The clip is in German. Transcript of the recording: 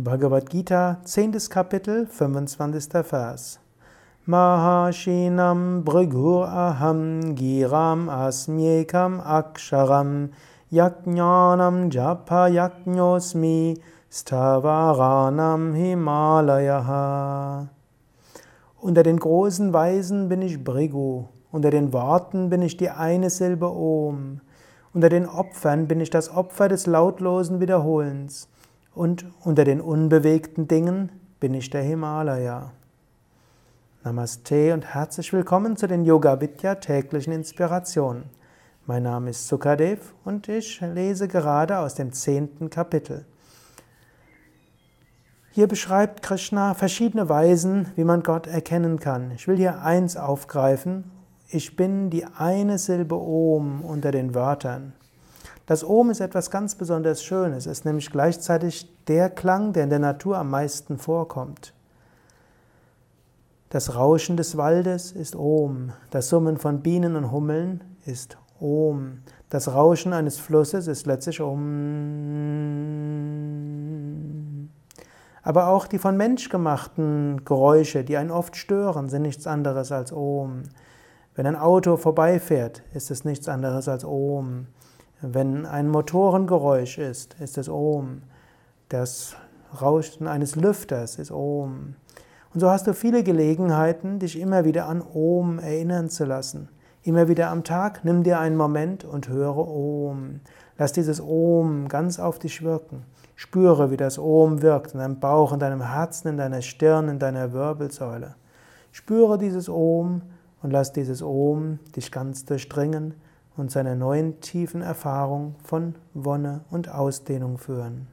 Bhagavad Gita, 10. Kapitel, 25. Vers. Mahashinam Bhrigur Aham Giram Asmyekam Aksharam Yajnanam Japa Yajnosmi Stavaranam Himalayaha. Unter den großen Weisen bin ich Brigu, unter den Worten bin ich die eine Silbe Om, unter den Opfern bin ich das Opfer des lautlosen Wiederholens und unter den unbewegten Dingen bin ich der Himalaya. Namaste und herzlich willkommen zu den Yoga Vidya täglichen Inspirationen. Mein Name ist Sukadev und ich lese gerade aus dem zehnten Kapitel. Hier beschreibt Krishna verschiedene Weisen, wie man Gott erkennen kann. Ich will hier eins aufgreifen. Ich bin die eine Silbe Om unter den Wörtern. Das Om ist etwas ganz besonders Schönes. Es ist nämlich gleichzeitig der Klang, der in der Natur am meisten vorkommt. Das Rauschen des Waldes ist Om. Das Summen von Bienen und Hummeln ist Om. Das Rauschen eines Flusses ist letztlich Om. Aber auch die von Mensch gemachten Geräusche, die einen oft stören, sind nichts anderes als Om. Wenn ein Auto vorbeifährt, ist es nichts anderes als Om. Wenn ein Motorengeräusch ist, ist es Om. Das Rauschen eines Lüfters ist Om. Und so hast du viele Gelegenheiten, dich immer wieder an Om erinnern zu lassen. Immer wieder am Tag nimm dir einen Moment und höre Om. Lass dieses Om ganz auf dich wirken. Spüre, wie das Om wirkt in deinem Bauch, in deinem Herzen, in deiner Stirn, in deiner Wirbelsäule. Spüre dieses Om und lass dieses Om dich ganz durchdringen und zu einer neuen tiefen Erfahrung von Wonne und Ausdehnung führen.